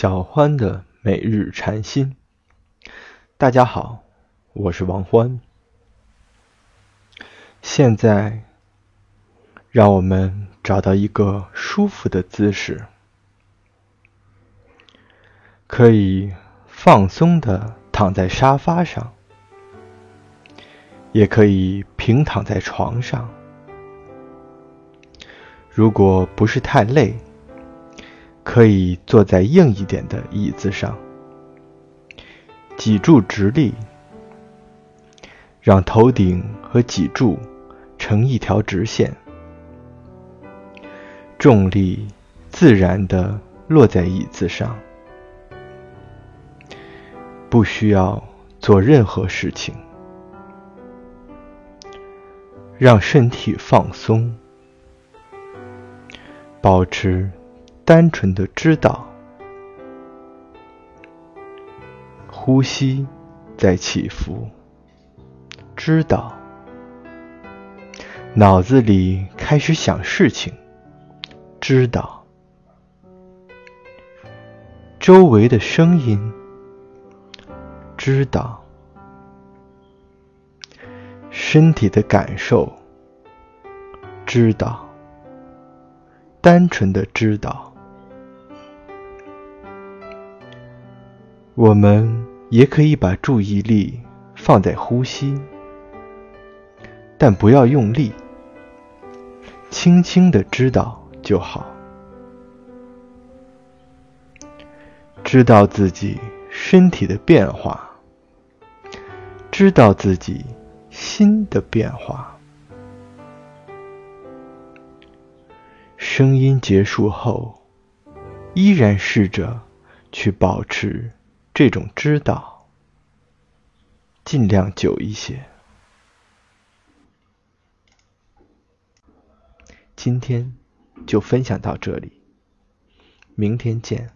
小欢的每日禅心。大家好，我是王欢。现在，让我们找到一个舒服的姿势，可以放松的躺在沙发上，也可以平躺在床上。如果不是太累，可以坐在硬一点的椅子上，脊柱直立，让头顶和脊柱成一条直线，重力自然的落在椅子上，不需要做任何事情，让身体放松，保持。单纯的知道，呼吸在起伏，知道，脑子里开始想事情，知道，周围的声音，知道，身体的感受，知道，单纯的知道。我们也可以把注意力放在呼吸，但不要用力，轻轻的知道就好。知道自己身体的变化，知道自己心的变化。声音结束后，依然试着去保持。这种知道，尽量久一些。今天就分享到这里，明天见。